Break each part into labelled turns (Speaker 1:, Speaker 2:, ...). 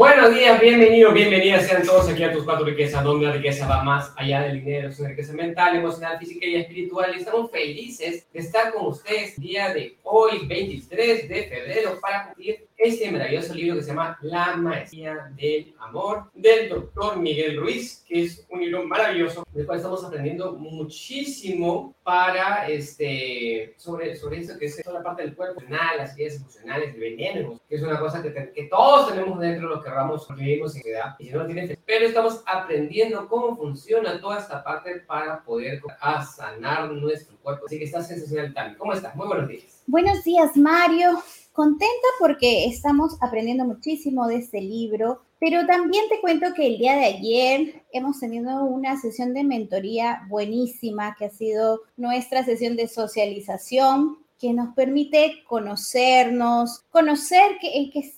Speaker 1: Bueno, Buenos días, bienvenidos, bienvenidas sean todos aquí a Tus Cuatro Riquezas, donde la riqueza va más allá del dinero, es una riqueza mental, emocional, física y espiritual. Y estamos felices de estar con ustedes el día de hoy, 23 de febrero, para cumplir este maravilloso libro que se llama La Maestría del Amor, del doctor Miguel Ruiz, que es un libro maravilloso, del cual estamos aprendiendo muchísimo para, este, sobre, sobre eso que es toda la parte del cuerpo, las ideas emocionales, el veneno, que es una cosa que, que todos tenemos dentro de lo que querramos, porque vivimos en edad, y si no tiene pero estamos aprendiendo cómo funciona toda esta parte para poder sanar nuestro cuerpo. Así que está sensacional, Tami. ¿Cómo estás? Muy buenos días.
Speaker 2: Buenos días, Mario. Contenta porque estamos aprendiendo muchísimo de este libro, pero también te cuento que el día de ayer hemos tenido una sesión de mentoría buenísima que ha sido nuestra sesión de socialización que nos permite conocernos, conocer que, en qué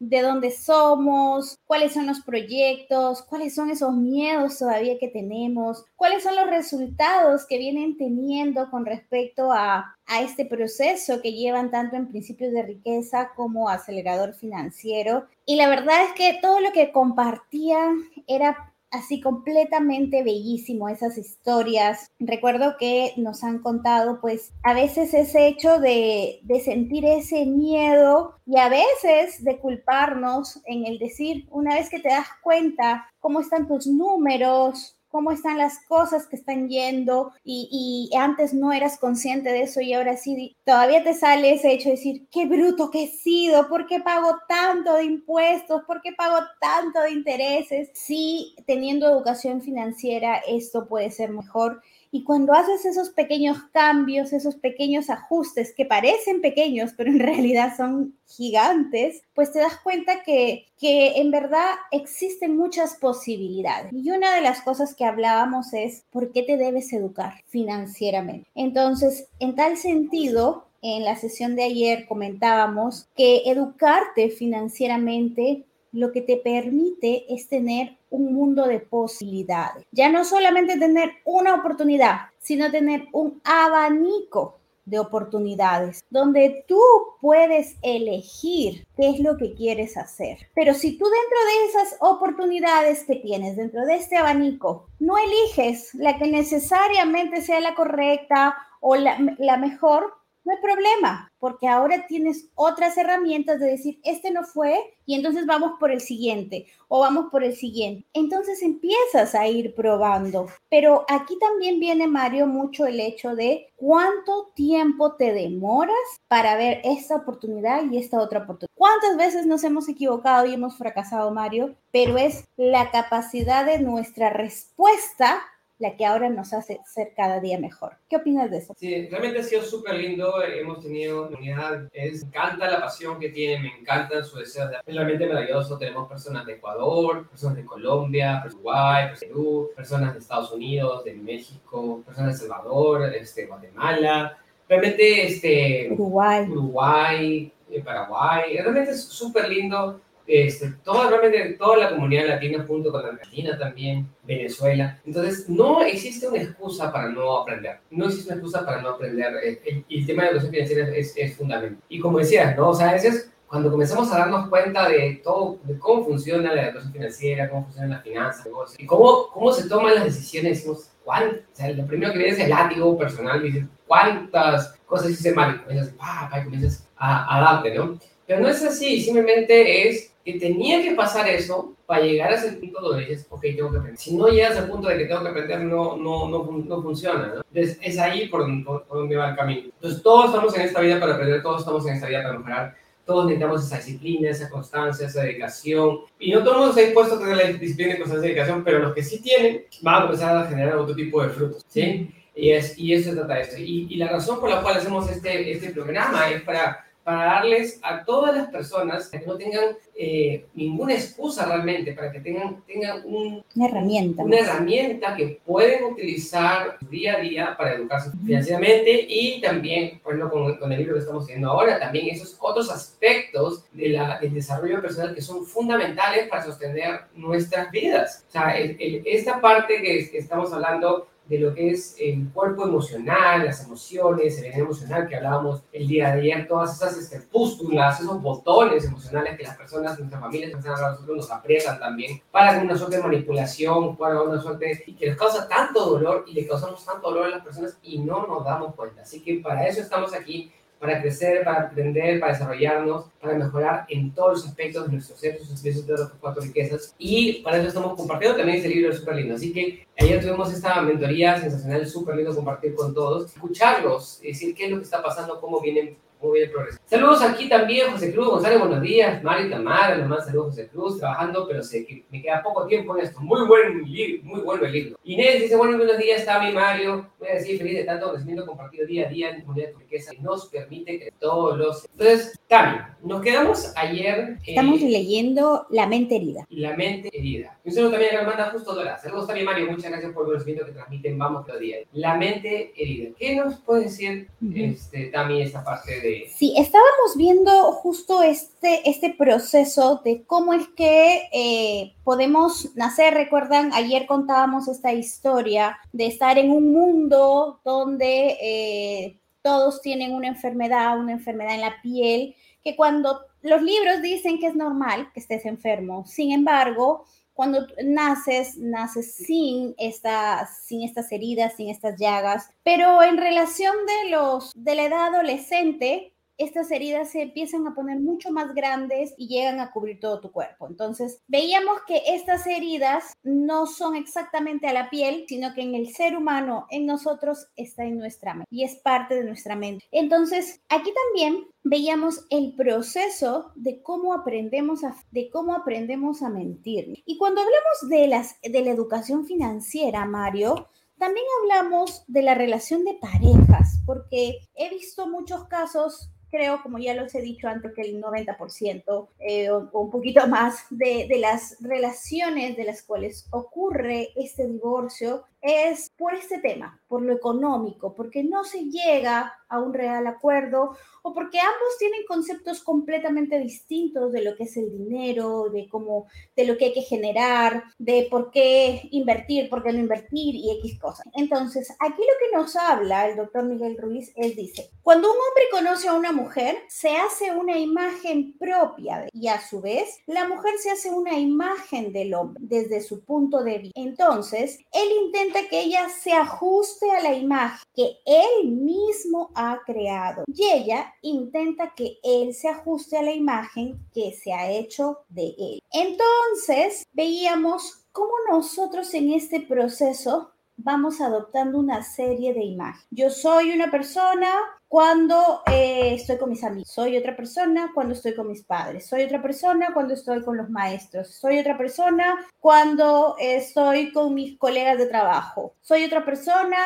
Speaker 2: de dónde somos, cuáles son los proyectos, cuáles son esos miedos todavía que tenemos, cuáles son los resultados que vienen teniendo con respecto a, a este proceso que llevan tanto en principios de riqueza como acelerador financiero. Y la verdad es que todo lo que compartía era así completamente bellísimo esas historias. Recuerdo que nos han contado pues a veces ese hecho de, de, sentir ese miedo y a veces de culparnos en el decir, una vez que te das cuenta cómo están tus números, cómo están las cosas que están yendo y, y, antes no eras consciente de eso y ahora sí, todavía te sale ese hecho de decir, qué bruto que he sido, ¿por qué pago tanto de impuestos? ¿Por qué pago tanto de intereses? Sí, teniendo educación financiera, esto puede ser mejor y cuando haces esos pequeños cambios, esos pequeños ajustes que parecen pequeños, pero en realidad son gigantes, pues te das cuenta que, que en verdad existen muchas posibilidades. Y una de las cosas que hablábamos es, ¿por qué te debes educar financieramente? Entonces, en tal sentido, en la sesión de ayer comentábamos que educarte financieramente lo que te permite es tener un mundo de posibilidades. Ya no solamente tener una oportunidad, sino tener un abanico de oportunidades donde tú puedes elegir qué es lo que quieres hacer. Pero si tú dentro de esas oportunidades que tienes, dentro de este abanico, no eliges la que necesariamente sea la correcta o la, la mejor, no hay problema, porque ahora tienes otras herramientas de decir, este no fue, y entonces vamos por el siguiente, o vamos por el siguiente. Entonces empiezas a ir probando. Pero aquí también viene, Mario, mucho el hecho de cuánto tiempo te demoras para ver esta oportunidad y esta otra oportunidad. ¿Cuántas veces nos hemos equivocado y hemos fracasado, Mario? Pero es la capacidad de nuestra respuesta la que ahora nos hace ser cada día mejor. ¿Qué opinas de eso?
Speaker 1: Sí, realmente ha sido súper lindo. Hemos tenido unidad. Es, me encanta la pasión que tiene, me encanta su deseo. Es realmente maravilloso. Tenemos personas de Ecuador, personas de Colombia, Uruguay, Perú, personas de Estados Unidos, de México, personas de Salvador, este, Guatemala. Realmente, este,
Speaker 2: Uruguay.
Speaker 1: Uruguay, eh, Paraguay. Realmente es súper lindo este, toda, realmente toda la comunidad latina junto con Argentina también, Venezuela. Entonces, no existe una excusa para no aprender. No existe una excusa para no aprender. El, el, tema de educación financiera es, es, fundamental. Y como decías, ¿no? O sea, a veces cuando comenzamos a darnos cuenta de todo, de cómo funciona la educación financiera, cómo funcionan las finanzas, y cómo, cómo se toman las decisiones, decimos, ¿cuántas? O sea, lo primero que viene es el látigo personal, y dices, ¿cuántas cosas hice mal? Y comienzas, ¡pah! y comienzas a, a darte, ¿no? Pero no es así, simplemente es que tenía que pasar eso para llegar a ese punto donde dices, ok, tengo que aprender. Si no llegas al punto de que tengo que aprender, no, no, no, no funciona. ¿no? Entonces, es ahí por, por, por, donde va el camino. Entonces, todos estamos en esta vida para aprender, todos estamos en esta vida para mejorar. Todos necesitamos esa disciplina, esa constancia, esa dedicación. Y no todo el mundo está dispuesto a tener la disciplina, constancia y dedicación, pero los que sí tienen van a empezar a generar otro tipo de frutos. ¿sí? Y, es, y eso se trata de esto. Y, y la razón por la cual hacemos este, este programa es para para darles a todas las personas que no tengan eh, ninguna excusa realmente, para que tengan, tengan un,
Speaker 2: una herramienta.
Speaker 1: Una herramienta que pueden utilizar día a día para educarse financieramente y también, por ejemplo, con, con, el libro que estamos haciendo ahora, también esos otros aspectos de la, del desarrollo personal que son fundamentales para sostener nuestras vidas. O sea, el, el, esta parte que, que estamos hablando de lo que es el cuerpo emocional, las emociones, el veneno emocional que hablábamos el día de ayer, todas esas este, pústulas, esos botones emocionales que las personas, nuestras familias, nosotros nos aprietan también para una suerte de manipulación, para una suerte y que les causa tanto dolor y le causamos tanto dolor a las personas y no nos damos cuenta. Así que para eso estamos aquí para crecer, para aprender, para desarrollarnos, para mejorar en todos los aspectos de nuestro ser, sus de las cuatro riquezas. Y para eso estamos compartiendo también este libro súper lindo. Así que ayer tuvimos esta mentoría sensacional, súper lindo compartir con todos, escucharlos, decir qué es lo que está pasando, cómo vienen muy bien progreso. Saludos aquí también, José Cruz González, buenos días. Mari Tamara, los más saludos, José Cruz, trabajando, pero sé que me queda poco tiempo en esto. Muy buen muy bueno el libro. Inés dice, bueno, buenos días, mi Mario. Voy a decir, feliz de tanto conocimiento compartido día a día en comunidad de riqueza que nos permite que todos los... Entonces, Tami, nos quedamos ayer...
Speaker 2: Estamos leyendo La mente herida.
Speaker 1: La mente herida. Un saludo también a la hermana Justo Dora. Saludos también, Mario. Muchas gracias por el conocimiento que transmiten. Vamos cada día. La mente herida. ¿Qué nos puede decir, este, Tami, esta parte de
Speaker 2: Sí, estábamos viendo justo este, este proceso de cómo es que eh, podemos nacer. Recuerdan, ayer contábamos esta historia de estar en un mundo donde eh, todos tienen una enfermedad, una enfermedad en la piel, que cuando los libros dicen que es normal que estés enfermo, sin embargo, cuando naces, naces sin, esta, sin estas heridas, sin estas llagas, pero en relación de, los, de la edad adolescente, estas heridas se empiezan a poner mucho más grandes y llegan a cubrir todo tu cuerpo. Entonces, veíamos que estas heridas no son exactamente a la piel, sino que en el ser humano, en nosotros, está en nuestra mente y es parte de nuestra mente. Entonces, aquí también veíamos el proceso de cómo aprendemos a, de cómo aprendemos a mentir. Y cuando hablamos de, las, de la educación financiera, Mario, también hablamos de la relación de parejas, porque he visto muchos casos creo, como ya los he dicho antes, que el 90% eh, o, un poquito más de, de, las relaciones de las cuales ocurre este divorcio es por este tema, por lo económico, porque no se llega a un real acuerdo o porque ambos tienen conceptos completamente distintos de lo que es el dinero, de cómo, de lo que hay que generar, de por qué invertir, por qué no invertir y X cosas. Entonces, aquí lo que nos habla el doctor Miguel Ruiz es, dice, cuando un hombre conoce a una mujer, se hace una imagen propia y a su vez, la mujer se hace una imagen del hombre desde su punto de vista. Entonces, él intenta que ella se ajuste a la imagen que él mismo ha creado y ella intenta que él se ajuste a la imagen que se ha hecho de él. Entonces, veíamos cómo nosotros en este proceso vamos adoptando una serie de imágenes. Yo soy una persona cuando eh, estoy con mis amigos, soy otra persona cuando estoy con mis padres, soy otra persona cuando estoy con los maestros, soy otra persona cuando estoy con mis colegas de trabajo, soy otra persona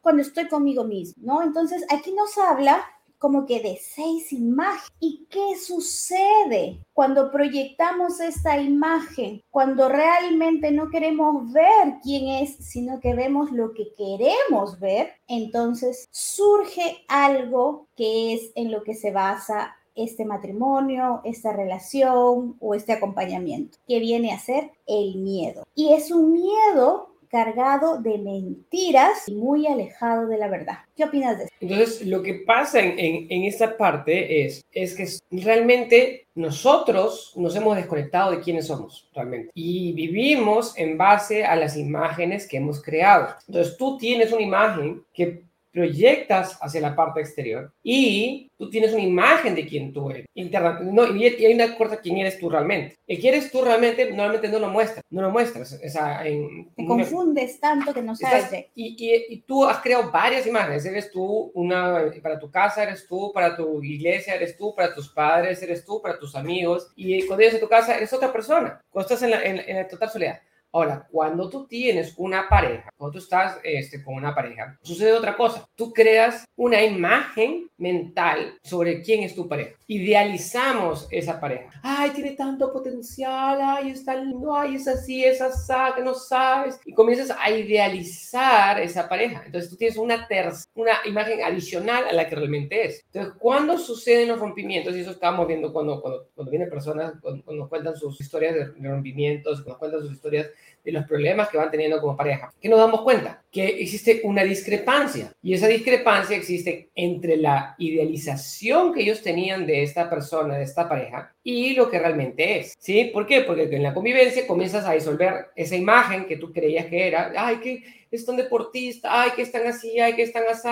Speaker 2: cuando estoy conmigo mismo, ¿no? Entonces aquí nos habla como que de seis imágenes. ¿Y qué sucede cuando proyectamos esta imagen? Cuando realmente no queremos ver quién es, sino que vemos lo que queremos ver, entonces surge algo que es en lo que se basa este matrimonio, esta relación o este acompañamiento, que viene a ser el miedo. Y es un miedo cargado de mentiras y muy alejado de la verdad. ¿Qué opinas de eso?
Speaker 1: Entonces, lo que pasa en, en, esta parte es, es que realmente nosotros nos hemos desconectado de quiénes somos realmente y vivimos en base a las imágenes que hemos creado. Entonces, tú tienes una imagen que proyectas hacia la parte exterior y tú tienes una imagen de quién tú eres. Interna, no, y, hay una cosa quién eres tú realmente. El quién eres tú realmente normalmente no lo muestras, no lo muestras.
Speaker 2: Esa, en, Te confundes tanto que no sabes.
Speaker 1: y, y, y, tú has creado varias imágenes. Eres tú una, para tu casa eres tú, para tu iglesia eres tú, para tus padres eres tú, para tus amigos. Y cuando llegas a tu casa eres otra persona. Cuando estás en la, en, en la total soledad. Ahora, cuando tú tienes una pareja, cuando tú estás este, con una pareja, sucede otra cosa. Tú creas una imagen mental sobre quién es tu pareja. Idealizamos esa pareja. Ay, tiene tanto potencial, ay, está lindo, ay, es así, es así, que no sabes. Y comienzas a idealizar esa pareja. Entonces tú tienes una, una imagen adicional a la que realmente es. Entonces, cuando suceden los rompimientos, y eso estamos viendo cuando, cuando, cuando vienen personas, cuando, nos cuentan sus historias de rompimientos, cuando cuentan sus historias de los problemas que van teniendo como pareja. ¿Qué nos damos cuenta? Que existe una discrepancia y esa discrepancia existe entre la idealización que ellos tenían de esta persona, de esta pareja, y lo que realmente es. ¿Sí? ¿Por qué? Porque en la convivencia comienzas a disolver esa imagen que tú creías que era, ay, que es tan deportista, ay, que están así, ay, que están así,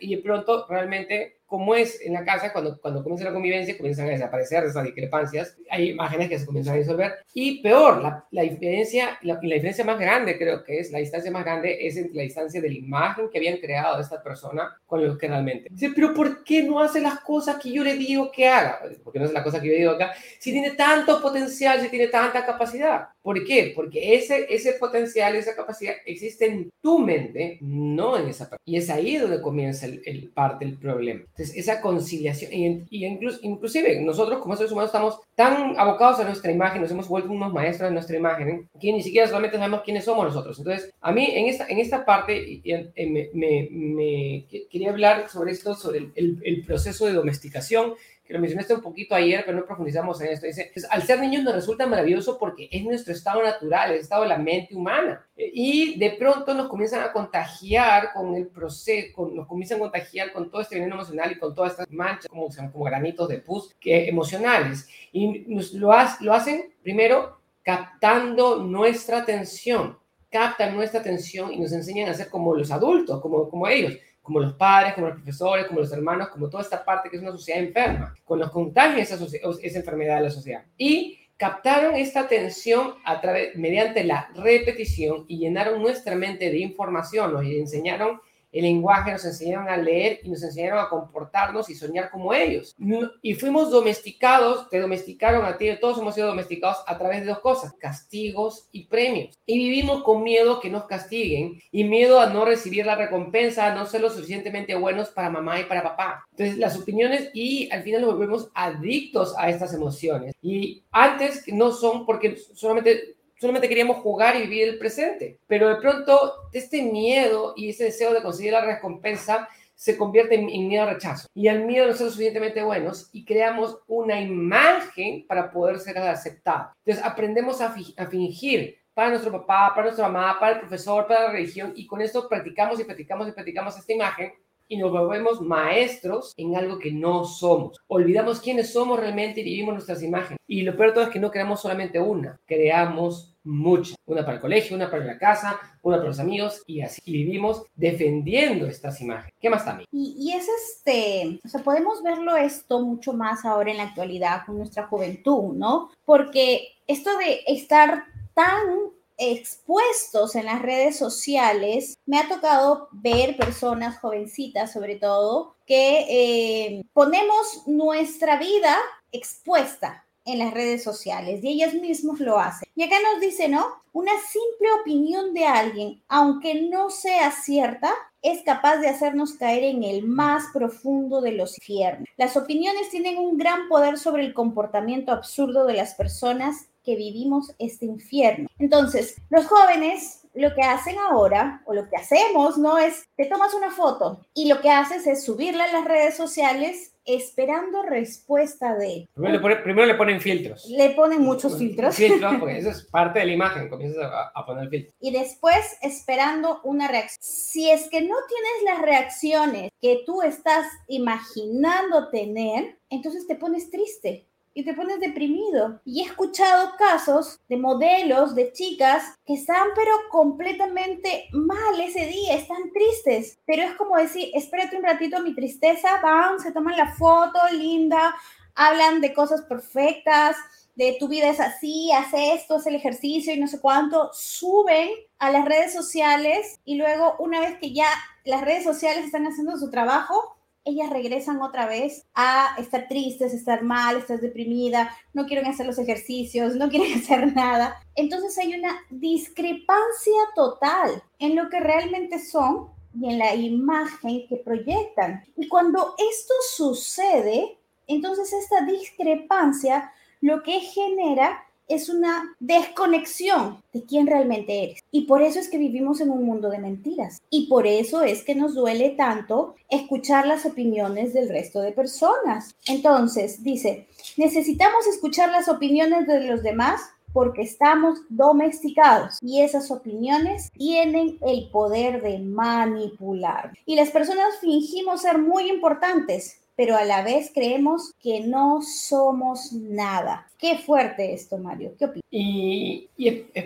Speaker 1: y de pronto realmente como es en la casa, cuando, cuando comienza la convivencia, comienzan a desaparecer esas discrepancias, hay imágenes que se comienzan a disolver. Y peor, la, la diferencia, la, la, diferencia más grande creo que es, la distancia más grande es entre la distancia de la imagen que habían creado de esta persona con lo que realmente. Dice, pero ¿por qué no hace las cosas que yo le digo que haga? ¿Por qué no hace las cosas que yo digo acá? Si tiene tanto potencial, si tiene tanta capacidad. ¿Por qué? Porque ese, ese potencial, esa capacidad existe en tu mente, no en esa persona. Y es ahí donde comienza el, el parte del problema. Entonces, esa conciliación, y, y incluso, inclusive nosotros como seres humanos estamos tan abocados a nuestra imagen, nos hemos vuelto unos maestros de nuestra imagen, ¿eh? que ni siquiera solamente sabemos quiénes somos nosotros. Entonces, a mí en esta, en esta parte me, me, me, quería hablar sobre esto, sobre el, el, el proceso de domesticación que lo mencionaste un poquito ayer, pero no profundizamos en esto. Dice, pues, al ser niños nos resulta maravilloso porque es nuestro estado natural, el estado de la mente humana. Y de pronto nos comienzan a contagiar con el proceso, con, nos comienzan a contagiar con todo este veneno emocional y con todas estas manchas, como, como granitos de pus, que, emocionales. Y nos, lo, ha, lo hacen primero captando nuestra atención captan nuestra atención y nos enseñan a ser como los adultos, como, como ellos como los padres, como los profesores, como los hermanos, como toda esta parte que es una sociedad enferma, con los contagios esa, esa enfermedad de la sociedad. Y captaron esta atención a través, mediante la repetición y llenaron nuestra mente de información, nos enseñaron el lenguaje, nos enseñaron a leer y nos enseñaron a comportarnos y soñar como ellos. Y fuimos domesticados, te domesticaron a ti, todos hemos sido domesticados a través de dos cosas, castigos y premios. Y vivimos con miedo que nos castiguen y miedo a no recibir la recompensa, a no ser lo suficientemente buenos para mamá y para papá. Entonces, las opiniones y al final nos volvemos adictos a estas emociones. Y antes no son porque solamente solamente queríamos jugar y vivir el presente. Pero de pronto este miedo y ese deseo de conseguir la recompensa se convierte en, miedo al rechazo. Y el miedo no ser suficientemente buenos y creamos una imagen para poder ser aceptados. Entonces aprendemos a, a fingir para nuestro papá, para nuestra mamá, para el profesor, para la religión y con esto practicamos y practicamos y practicamos esta imagen y nos volvemos maestros en algo que no somos. Olvidamos quiénes somos realmente y vivimos nuestras imágenes. Y lo peor de todo es que no creamos solamente una, creamos muchas. Una para el colegio, una para la casa, una para los amigos y así vivimos defendiendo estas imágenes. ¿Qué más también?
Speaker 2: Y, y es este, o sea, podemos verlo esto mucho más ahora en la actualidad con nuestra juventud, ¿no? Porque esto de estar tan expuestos en las redes sociales, me ha tocado ver personas jovencitas sobre todo que eh, ponemos nuestra vida expuesta en las redes sociales y ellos mismos lo hacen. Y acá nos dice, ¿no? Una simple opinión de alguien, aunque no sea cierta, es capaz de hacernos caer en el más profundo de los infiernos. Las opiniones tienen un gran poder sobre el comportamiento absurdo de las personas que vivimos este infierno. Entonces, los jóvenes lo que hacen ahora, o lo que hacemos, ¿no? Es, te tomas una foto y lo que haces es subirla a las redes sociales esperando respuesta de...
Speaker 1: Primero le, ponen, primero le ponen filtros.
Speaker 2: Le ponen muchos filtros.
Speaker 1: Filtros, porque eso es parte de la imagen, comienzas a, a poner filtros.
Speaker 2: Y después esperando una reacción. Si es que no tienes las reacciones que tú estás imaginando tener, entonces te pones triste y te pones deprimido. Y he escuchado casos de modelos, de chicas que están pero completamente mal ese día, están tristes. Pero es como decir, espérate un ratito mi tristeza, van, se toman la foto linda, hablan de cosas perfectas, de tu vida es así, hace esto, hace el ejercicio y no sé cuánto, suben a las redes sociales y luego una vez que ya las redes sociales están haciendo su trabajo, ellas regresan otra vez a estar tristes, estar mal, estar deprimida, no quieren hacer los ejercicios, no quieren hacer nada. Entonces hay una discrepancia total en lo que realmente son y en la imagen que proyectan. Y cuando esto sucede, entonces esta discrepancia lo que genera es una desconexión de quién realmente eres. Y por eso es que vivimos en un mundo de mentiras. Y por eso es que nos duele tanto escuchar las opiniones del resto de personas. Entonces, dice, necesitamos escuchar las opiniones de los demás porque estamos domesticados y esas opiniones tienen el poder de manipular. Y las personas fingimos ser muy importantes, pero a la vez creemos que no somos nada. Qué fuerte esto, Mario. ¿Qué opinas?
Speaker 1: Y,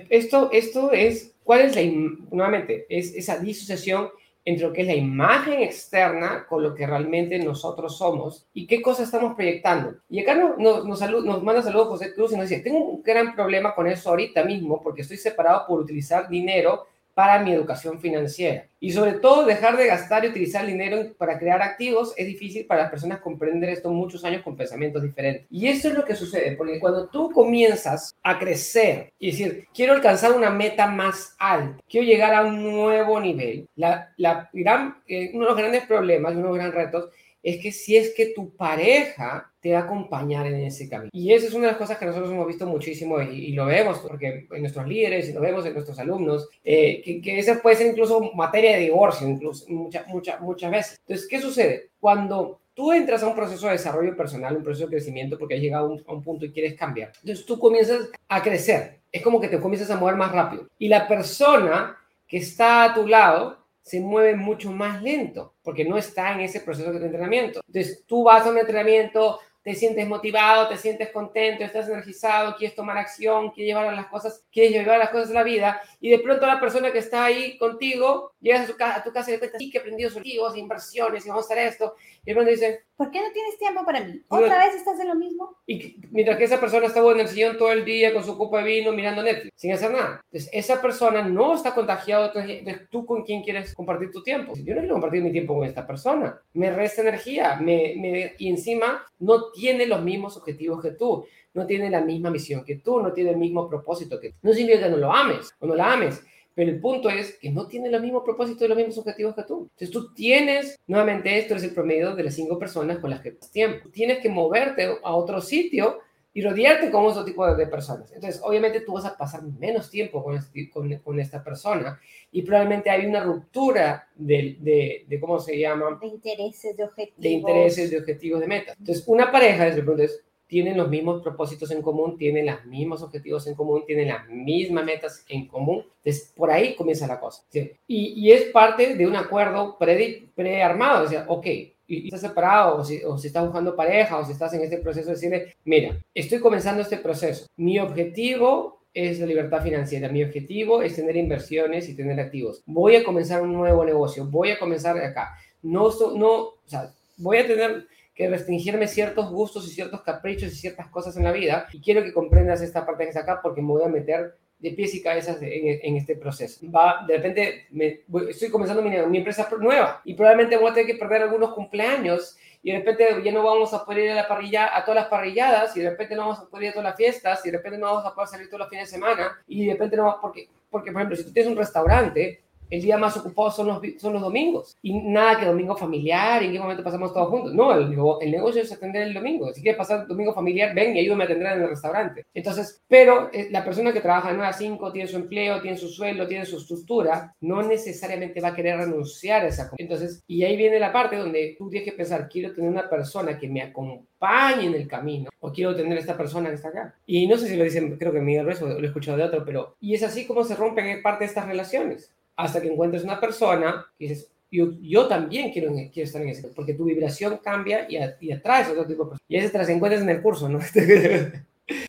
Speaker 1: esto, esto es, ¿cuál es la, nuevamente, es esa disociación entre lo que es la imagen externa con lo que realmente nosotros somos y qué cosas estamos proyectando. Y acá nos, nos, nos manda saludos José Cruz y nos dice, tengo un gran problema con eso ahorita mismo porque estoy separado por utilizar dinero para mi educación financiera. Y sobre todo dejar de gastar y utilizar dinero para crear activos es difícil para las personas comprender esto muchos años con pensamientos diferentes. Y eso es lo que sucede, porque cuando tú comienzas a crecer y decir, quiero alcanzar una meta más alta, quiero llegar a un nuevo nivel, la, la gran, eh, uno de los grandes problemas, uno de los grandes retos es que si es que tu pareja te va a acompañar en ese camino. Y esa es una de las cosas que nosotros hemos visto muchísimo y, lo vemos porque en nuestros líderes y lo vemos en nuestros alumnos, eh, que, que esa puede ser incluso materia de divorcio, incluso muchas muchas muchas veces. Entonces, ¿qué sucede? Cuando tú entras a un proceso de desarrollo personal, un proceso de crecimiento porque has llegado a un, a un punto y quieres cambiar, entonces tú comienzas a crecer. Es como que te comienzas a mover más rápido. Y la persona que está a tu lado se mueve mucho más lento porque no está en ese proceso de entrenamiento. Entonces, tú vas a un entrenamiento, te sientes motivado, te sientes contento, estás energizado, quieres tomar acción, quieres llevar las cosas, quieres llevar las cosas a la vida, y de pronto la persona que está ahí contigo, llegas a, su casa, a tu casa y le cuentas, sí, que he aprendido sobre inversiones, y vamos a hacer esto, y de pronto dice,
Speaker 2: ¿por qué no tienes tiempo para mí? ¿Otra vez estás en lo mismo?
Speaker 1: Y mientras que esa persona está en el sillón todo el día con su copa de vino mirando Netflix, sin hacer nada. Entonces, esa persona no está contagiado de tú con quién quieres compartir tu tiempo. Yo no quiero compartir mi tiempo con esta persona. Me resta energía, me, me, y encima no tiene los mismos objetivos que tú, no tiene la misma misión que tú, no tiene el mismo propósito que tú. No significa que no lo ames o no la ames, pero el punto es que no tiene los mismos propósitos y los mismos objetivos que tú. Entonces tú tienes, nuevamente esto es el promedio de las cinco personas con las que pasas tiempo. Tienes que moverte a otro sitio y rodearte con otro tipo de, personas. Entonces, obviamente tú vas a pasar menos tiempo con, este, con, con esta persona y probablemente hay una ruptura de, de, de, ¿cómo se llama?
Speaker 2: De intereses, de objetivos.
Speaker 1: De intereses, de objetivos, de metas. Entonces, una pareja, desde el punto es, tienen los mismos propósitos en común, tienen los mismos objetivos en común, tienen las mismas metas en común. Entonces, por ahí comienza la cosa. ¿sí? Y, y, es parte de un acuerdo prearmado. Pre o sea, ok, y, estás separado, o si, o si, estás buscando pareja, o si estás en este proceso, de decirle, mira, estoy comenzando este proceso. Mi objetivo es la libertad financiera. Mi objetivo es tener inversiones y tener activos. Voy a comenzar un nuevo negocio. Voy a comenzar acá. No, no, o sea, voy a tener que restringirme ciertos gustos y ciertos caprichos y ciertas cosas en la vida. Y quiero que comprendas esta parte que está acá porque me voy a meter de pies y cabezas en, este proceso. Va, de repente me, estoy comenzando mi, mi, empresa nueva y probablemente voy a tener que perder algunos cumpleaños y de repente ya no vamos a poder ir a la parrilla, a todas las parrilladas y de repente no vamos a poder ir a todas las fiestas y de repente no vamos a poder salir todos los fines de semana y de repente no, porque, porque por ejemplo, si tú tienes un restaurante, el día más ocupado son los, son los domingos. Y nada que domingo familiar, en qué momento pasamos todos juntos. No, el, el negocio es atender el domingo. Si quieres pasar domingo familiar, ven y ayúdame a atender en el restaurante. Entonces, pero eh, la persona que trabaja de 9 a 5, tiene su empleo, tiene su sueldo, tiene su estructura, no necesariamente va a querer renunciar a esa Entonces, y ahí viene la parte donde tú tienes que pensar, quiero tener una persona que me acompañe en el camino, o quiero tener esta persona que está acá. Y no sé si lo dicen, creo que Miguel Ruiz, lo he escuchado de otro, pero, y es así como se rompen parte de estas relaciones hasta que encuentres una persona que dices, yo, yo también quiero, quiero, estar en ese, porque tu vibración cambia y, y atraes a otro tipo de personas. Y esas te las encuentras en el curso, ¿no?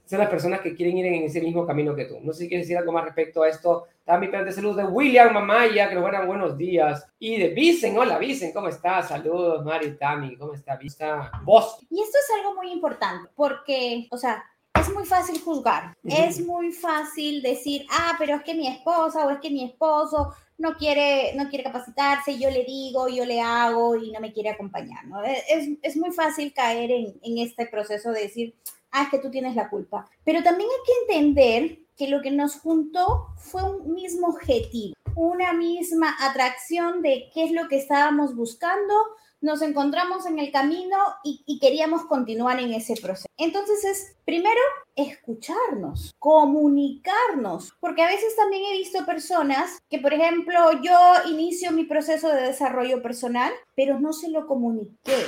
Speaker 1: Son las personas que quieren ir en ese mismo camino que tú. No sé si quieres decir algo más respecto a esto. También de salud de William Mamaya, que nos buenos, buenos días. Y de Vicen, hola Vicen, ¿cómo estás? Saludos, Mari, Tami, ¿cómo está? Vista, vos.
Speaker 2: Y esto es algo muy importante, porque, o sea, es muy fácil juzgar, es muy fácil decir, ah, pero es que mi esposa o es que mi esposo no quiere, no quiere capacitarse, yo le digo, yo le hago y no me quiere acompañar, ¿no? E, es, es muy fácil caer en, en este proceso de decir, ah, es que tú tienes la culpa. Pero también hay que entender que lo que nos juntó fue un mismo objetivo, una misma atracción de qué es lo que estábamos buscando, nos encontramos en el camino y, queríamos continuar en ese proceso. Entonces es, primero, escucharnos, comunicarnos, porque a veces también he visto personas que, por ejemplo, yo inicio mi proceso de desarrollo personal, pero no se lo comuniqué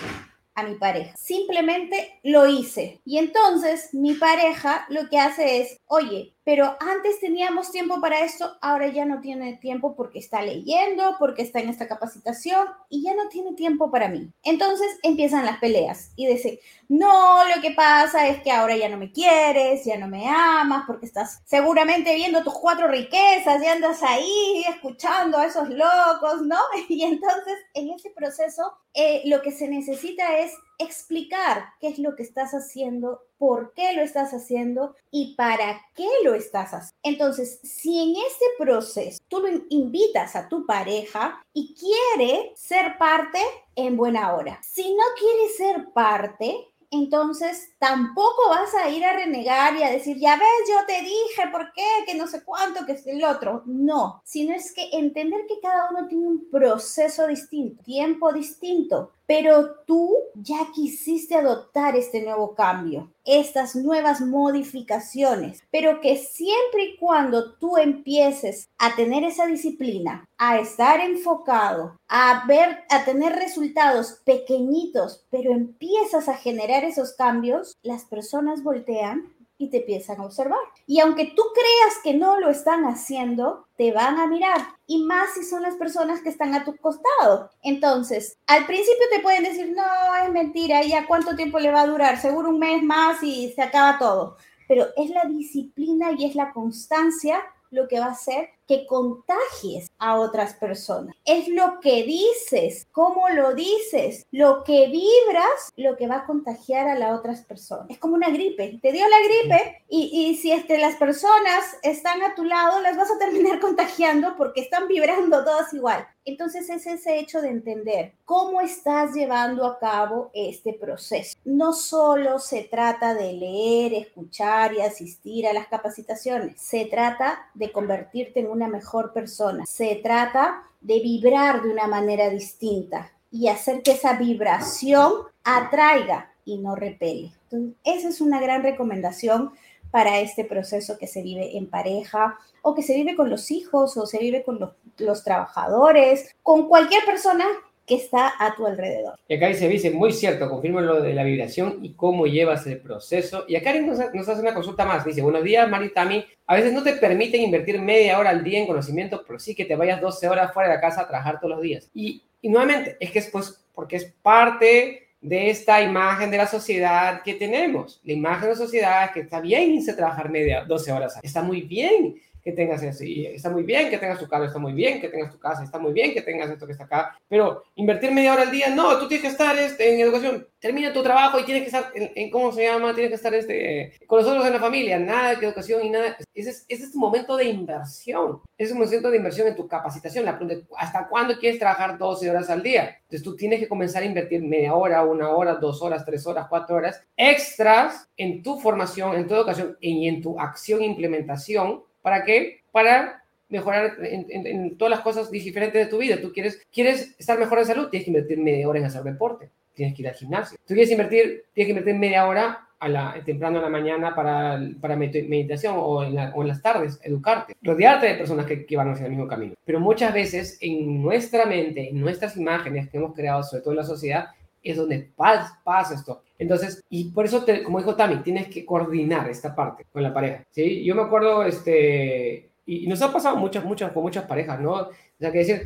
Speaker 2: a mi pareja. Simplemente lo hice. Y entonces mi pareja lo que hace es, oye, pero antes teníamos tiempo para esto, ahora ya no tiene tiempo porque está leyendo, porque está en esta capacitación y ya no tiene tiempo para mí. Entonces empiezan las peleas y dice, no, lo que pasa es que ahora ya no me quieres, ya no me amas, porque estás seguramente viendo tus cuatro riquezas y andas ahí escuchando a esos locos, ¿no? Y entonces en ese proceso eh, lo que se necesita es explicar qué es lo que estás haciendo, por qué lo estás haciendo y para qué lo estás haciendo. Entonces, si en este proceso tú lo invitas a tu pareja y quiere ser parte, en buena hora. Si no quiere ser parte, entonces tampoco vas a ir a renegar y a decir, ya ves, yo te dije, ¿por qué? Que no sé cuánto, que es el otro. No, sino es que entender que cada uno tiene un proceso distinto, tiempo distinto, pero tú ya quisiste adoptar este nuevo cambio, estas nuevas modificaciones, pero que siempre y cuando tú empieces a tener esa disciplina, a estar enfocado, a ver, a tener resultados pequeñitos, pero empiezas a generar esos cambios, las personas voltean y te empiezan a observar. Y aunque tú creas que no lo están haciendo, te van a mirar. Y más si son las personas que están a tu costado. Entonces, al principio te pueden decir, no, es mentira, ya cuánto tiempo le va a durar, seguro un mes más y se acaba todo. Pero es la disciplina y es la constancia lo que va a hacer que contagies a otras personas. Es lo que dices, cómo lo dices, lo que vibras, lo que va a contagiar a las otras personas. Es como una gripe. Te dio la gripe y, y si este, las personas están a tu lado, las vas a terminar contagiando porque están vibrando todas igual. Entonces es ese hecho de entender cómo estás llevando a cabo este proceso. No solo se trata de leer, escuchar y asistir a las capacitaciones, se trata de convertirte en una mejor persona. Se trata de vibrar de una manera distinta y hacer que esa vibración atraiga y no repele. Entonces, esa es una gran recomendación para este proceso que se vive en pareja o que se vive con los hijos o se vive con los, los trabajadores, con cualquier persona que está a tu alrededor.
Speaker 1: Y acá dice, dice, muy cierto, confirmo lo de la vibración y cómo llevas el proceso. Y acá nos, nos hace una consulta más. Dice, buenos días, Maritami. A veces no te permiten invertir media hora al día en conocimiento, pero sí que te vayas 12 horas fuera de la casa a trabajar todos los días. Y, y nuevamente, es que es pues, porque es parte de esta imagen de la sociedad que tenemos. La imagen de la sociedad es que está bien irse a trabajar media, 12 horas. Está muy bien que tengas eso. Y está muy bien que tengas tu carro, está muy bien que tengas tu casa, está muy bien que tengas esto que está acá. Pero invertir media hora al día, no, tú tienes que estar este, en educación. Termina tu trabajo y tienes que estar en, ¿cómo se llama? Tienes que estar este, con nosotros en la familia. Nada de educación y nada. Ese es, ese es tu momento de inversión. Ese es un momento de inversión en tu capacitación. La ¿Hasta cuándo quieres trabajar 12 horas al día? Entonces tú tienes que comenzar a invertir media hora, una hora, dos horas, tres horas, cuatro horas extras en tu formación, en tu educación y en tu acción e implementación ¿Para qué? Para mejorar en, todas las cosas diferentes de tu vida. Tú quieres, quieres estar mejor en salud, tienes que invertir media hora en hacer deporte, tienes que ir al gimnasio. Tú quieres invertir, tienes que invertir media hora a la, temprano en la mañana para, para meditación o en, o en, las tardes, educarte, rodearte de personas que, que, van hacia el mismo camino. Pero muchas veces en nuestra mente, en nuestras imágenes que hemos creado, sobre todo en la sociedad, es donde pasa esto. Entonces, y por eso, te, como dijo Tami, tienes que coordinar esta parte con la pareja, ¿sí? Yo me acuerdo, este, y, nos ha pasado muchas, muchas, con muchas parejas, ¿no? O sea, que decir,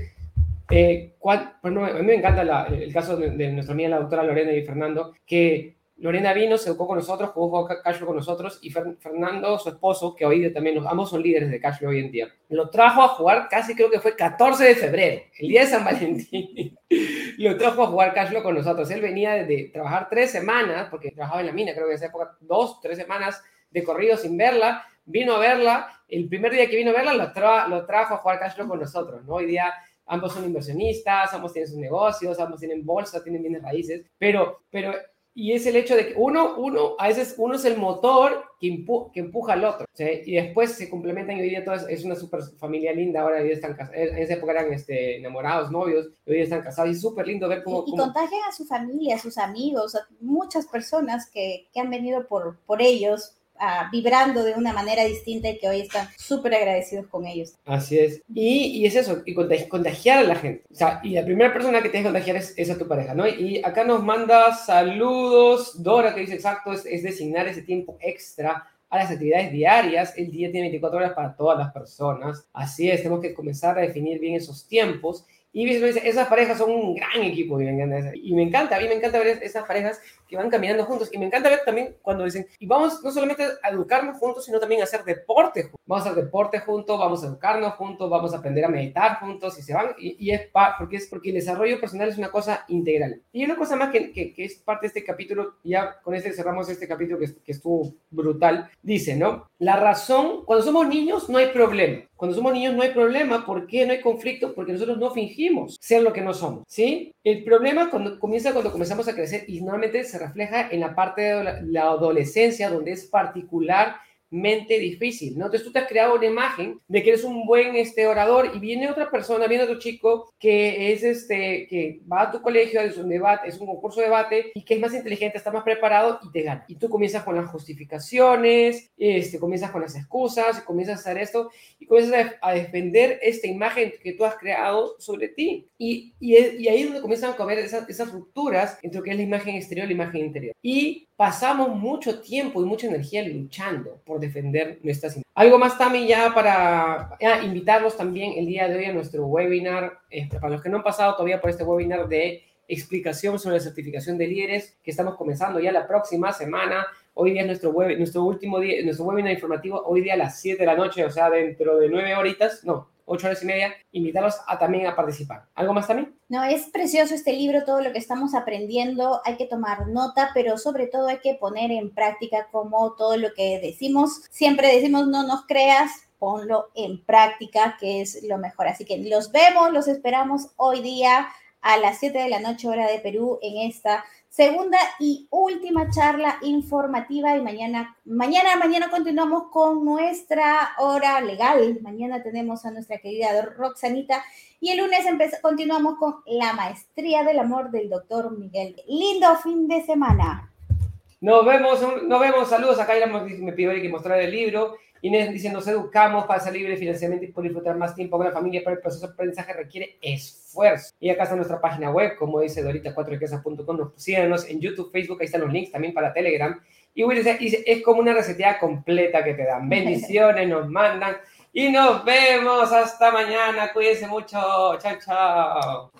Speaker 1: eh, cuál, bueno, a mí me encanta el caso de, de, nuestra amiga, la doctora Lorena y Fernando, que Lorena vino, se educó con nosotros, jugó Cashflow con nosotros y Fernando, su esposo, que hoy también, ambos son líderes de Cashflow hoy en día, lo trajo a jugar casi creo que fue 14 de febrero, el día de San Valentín, lo trajo a jugar Cashflow con nosotros. Él venía de, trabajar tres semanas, porque trabajaba en la mina, creo que en esa época, dos, tres semanas de corrido sin verla, vino a verla, el primer día que vino a verla lo, lo trajo a jugar Cashflow con nosotros, ¿no? Hoy día ambos son inversionistas, ambos tienen sus negocios, ambos tienen bolsa, tienen bienes raíces, pero, pero y es el hecho de que uno, uno, a veces uno es el motor que, que empuja al otro, ¿sí? y después se complementan y hoy día todo es, una super familia linda, ahora hoy están en esa época eran este, enamorados, novios, hoy día están casados, y es súper lindo ver cómo...
Speaker 2: Y, y contagian a su familia, a sus amigos, a muchas personas que, que han venido por, por ellos, vibrando de una manera distinta y que hoy están súper agradecidos con ellos.
Speaker 1: Así es. Y, y, es eso, y contagiar a la gente. O sea, y la primera persona que tienes que contagiar es, es, a tu pareja, ¿no? Y acá nos manda saludos, Dora, que dice exacto, es, es designar ese tiempo extra a las actividades diarias. El día tiene 24 horas para todas las personas. Así es, tenemos que comenzar a definir bien esos tiempos y esas parejas son un gran equipo y me encanta, y me encanta, a mí me encanta ver esas parejas que van caminando juntos y me encanta ver también cuando dicen, y vamos no solamente a educarnos juntos, sino también a hacer deporte juntos. Vamos a hacer deporte juntos, vamos a educarnos juntos, vamos a aprender a meditar juntos y se van, y, es porque es porque el desarrollo personal es una cosa integral. Y una cosa más que, que, es parte de este capítulo, ya con este cerramos este capítulo que, que estuvo brutal, dice, ¿no? La razón, cuando somos niños no hay problema. Cuando somos niños no hay problema. ¿Por qué no hay conflicto? Porque nosotros no fingimos ser lo que no somos, ¿sí? El problema comienza cuando comenzamos a crecer y normalmente se refleja en la parte de la adolescencia, donde es particular mente difícil, ¿no? Entonces tú te has creado una imagen de que eres un buen este, orador y viene otra persona, viene otro chico que es este, que va a tu colegio, es un debate, es un concurso de debate y que es más inteligente, está más preparado y te gana. Y tú comienzas con las justificaciones, este, comienzas con las excusas, comienzas a hacer esto y comienzas a, defender esta imagen que tú has creado sobre ti. Y, y, y ahí es donde comienzan a haber esas, esas rupturas entre lo que es la imagen exterior y la imagen interior. Y pasamos mucho tiempo y mucha energía luchando por defender nuestras Algo más, Tami, ya para invitarlos también el día de hoy a nuestro webinar, este, para los que no han pasado todavía por este webinar de explicación sobre la certificación de líderes, que estamos comenzando ya la próxima semana. Hoy día es nuestro, web, nuestro último día, nuestro webinar informativo, hoy día a las 7 de la noche, o sea, dentro de 9 horitas, no, ocho horas y media, invitarlos a también a participar. ¿Algo más también?
Speaker 2: No, es precioso este libro, todo lo que estamos aprendiendo, hay que tomar nota, pero sobre todo hay que poner en práctica como todo lo que decimos. Siempre decimos, no nos creas, ponlo en práctica, que es lo mejor. Así que los vemos, los esperamos hoy día a las 7 de la noche hora de Perú en esta segunda y última charla informativa y mañana, mañana, mañana continuamos con nuestra hora legal. Mañana tenemos a nuestra querida Roxanita y el lunes continuamos con la maestría del amor del doctor Miguel. Lindo fin de semana.
Speaker 1: Nos vemos, nos vemos, saludos. Acá me pidió que mostrar el libro Inés dice, nos educamos para salir de financiamiento y poder disfrutar más tiempo con la familia, pero el proceso de aprendizaje requiere esfuerzo. Y acá está nuestra página web, como dice Dorita4riquezas.com, nos síganos en YouTube, Facebook, ahí están los links también para Telegram. Y Will dice, es como una receta completa que te dan. Bendiciones, nos mandan. Y nos vemos hasta mañana. Cuídense mucho. Chao, chao.